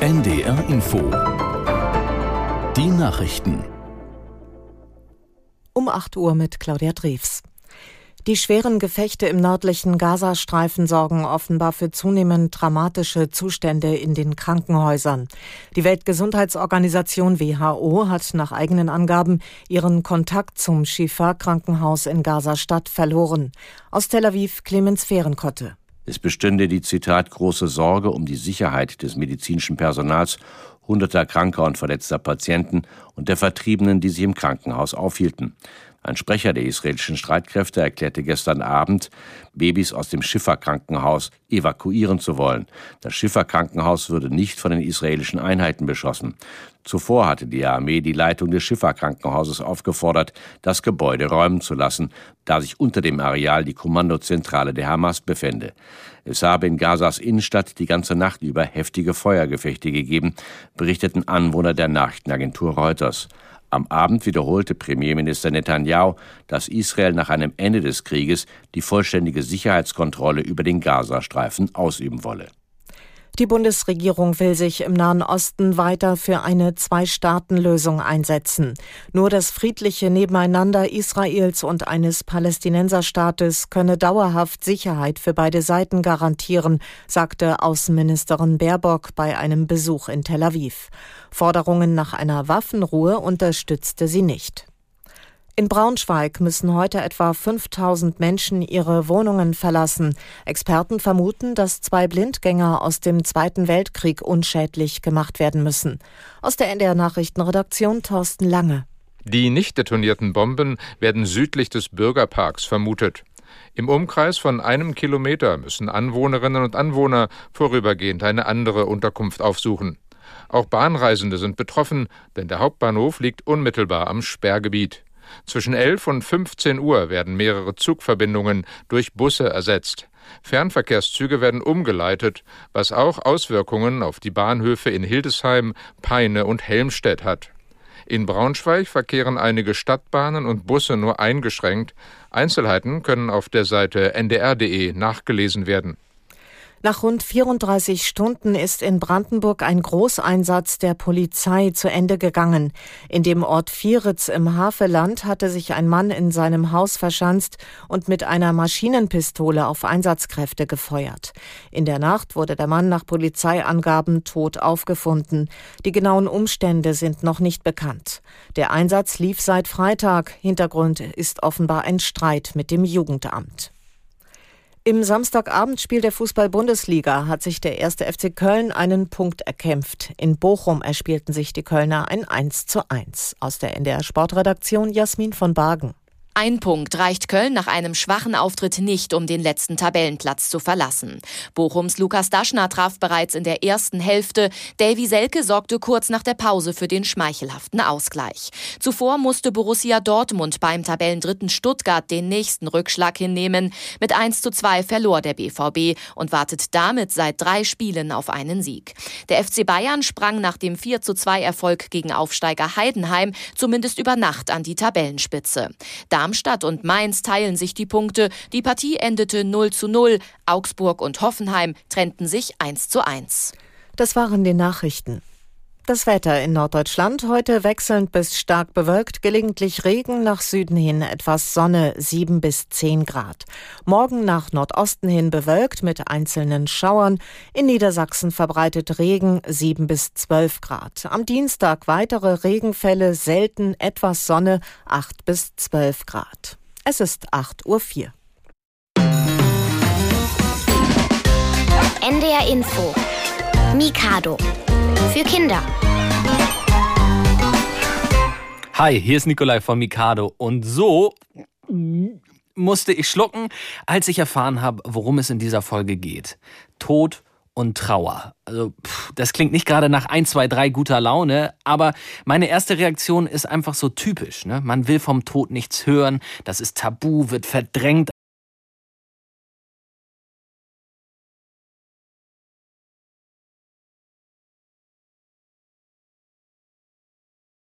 NDR Info. Die Nachrichten. Um 8 Uhr mit Claudia Drews. Die schweren Gefechte im nördlichen Gazastreifen sorgen offenbar für zunehmend dramatische Zustände in den Krankenhäusern. Die Weltgesundheitsorganisation WHO hat nach eigenen Angaben ihren Kontakt zum Shifa-Krankenhaus in Gaza-Stadt verloren. Aus Tel Aviv Clemens Fehrenkotte. Es bestünde die Zitat große Sorge um die Sicherheit des medizinischen Personals, hunderter kranker und verletzter Patienten und der Vertriebenen, die sich im Krankenhaus aufhielten. Ein Sprecher der israelischen Streitkräfte erklärte gestern Abend, Babys aus dem Schifferkrankenhaus evakuieren zu wollen. Das Schifferkrankenhaus würde nicht von den israelischen Einheiten beschossen. Zuvor hatte die Armee die Leitung des Schifferkrankenhauses aufgefordert, das Gebäude räumen zu lassen, da sich unter dem Areal die Kommandozentrale der Hamas befände. Es habe in Gazas Innenstadt die ganze Nacht über heftige Feuergefechte gegeben, berichteten Anwohner der Nachrichtenagentur Reuters. Am Abend wiederholte Premierminister Netanyahu, dass Israel nach einem Ende des Krieges die vollständige Sicherheitskontrolle über den Gazastreifen ausüben wolle. Die Bundesregierung will sich im Nahen Osten weiter für eine Zwei-Staaten-Lösung einsetzen. Nur das friedliche Nebeneinander Israels und eines Palästinenserstaates könne dauerhaft Sicherheit für beide Seiten garantieren, sagte Außenministerin Baerbock bei einem Besuch in Tel Aviv. Forderungen nach einer Waffenruhe unterstützte sie nicht. In Braunschweig müssen heute etwa 5000 Menschen ihre Wohnungen verlassen. Experten vermuten, dass zwei Blindgänger aus dem Zweiten Weltkrieg unschädlich gemacht werden müssen. Aus der NDR Nachrichtenredaktion Thorsten Lange. Die nicht detonierten Bomben werden südlich des Bürgerparks vermutet. Im Umkreis von einem Kilometer müssen Anwohnerinnen und Anwohner vorübergehend eine andere Unterkunft aufsuchen. Auch Bahnreisende sind betroffen, denn der Hauptbahnhof liegt unmittelbar am Sperrgebiet. Zwischen 11 und 15 Uhr werden mehrere Zugverbindungen durch Busse ersetzt. Fernverkehrszüge werden umgeleitet, was auch Auswirkungen auf die Bahnhöfe in Hildesheim, Peine und Helmstedt hat. In Braunschweig verkehren einige Stadtbahnen und Busse nur eingeschränkt. Einzelheiten können auf der Seite ndr.de nachgelesen werden. Nach rund 34 Stunden ist in Brandenburg ein Großeinsatz der Polizei zu Ende gegangen. In dem Ort Vieritz im Havelland hatte sich ein Mann in seinem Haus verschanzt und mit einer Maschinenpistole auf Einsatzkräfte gefeuert. In der Nacht wurde der Mann nach Polizeiangaben tot aufgefunden. Die genauen Umstände sind noch nicht bekannt. Der Einsatz lief seit Freitag. Hintergrund ist offenbar ein Streit mit dem Jugendamt. Im Samstagabendspiel der Fußball-Bundesliga hat sich der erste FC Köln einen Punkt erkämpft. In Bochum erspielten sich die Kölner ein 1 zu 1. Aus der NDR Sportredaktion Jasmin von Bargen. Ein Punkt reicht Köln nach einem schwachen Auftritt nicht, um den letzten Tabellenplatz zu verlassen. Bochums Lukas Daschner traf bereits in der ersten Hälfte. Davy Selke sorgte kurz nach der Pause für den schmeichelhaften Ausgleich. Zuvor musste Borussia Dortmund beim Tabellendritten Stuttgart den nächsten Rückschlag hinnehmen. Mit 1 zu 2 verlor der BVB und wartet damit seit drei Spielen auf einen Sieg. Der FC Bayern sprang nach dem 4 zu 2 Erfolg gegen Aufsteiger Heidenheim zumindest über Nacht an die Tabellenspitze. Damit Darmstadt und Mainz teilen sich die Punkte. Die Partie endete 0 zu 0. Augsburg und Hoffenheim trennten sich 1 zu 1. Das waren die Nachrichten. Das Wetter in Norddeutschland heute wechselnd bis stark bewölkt, gelegentlich Regen nach Süden hin, etwas Sonne 7 bis 10 Grad. Morgen nach Nordosten hin bewölkt mit einzelnen Schauern, in Niedersachsen verbreitet Regen 7 bis 12 Grad. Am Dienstag weitere Regenfälle, selten etwas Sonne 8 bis 12 Grad. Es ist 8.04 Uhr. NDR Info Mikado für Kinder. Hi, hier ist Nikolai von Mikado und so musste ich schlucken, als ich erfahren habe, worum es in dieser Folge geht. Tod und Trauer. Also, pff, das klingt nicht gerade nach 1, 2, 3 guter Laune, aber meine erste Reaktion ist einfach so typisch. Ne? Man will vom Tod nichts hören, das ist tabu, wird verdrängt,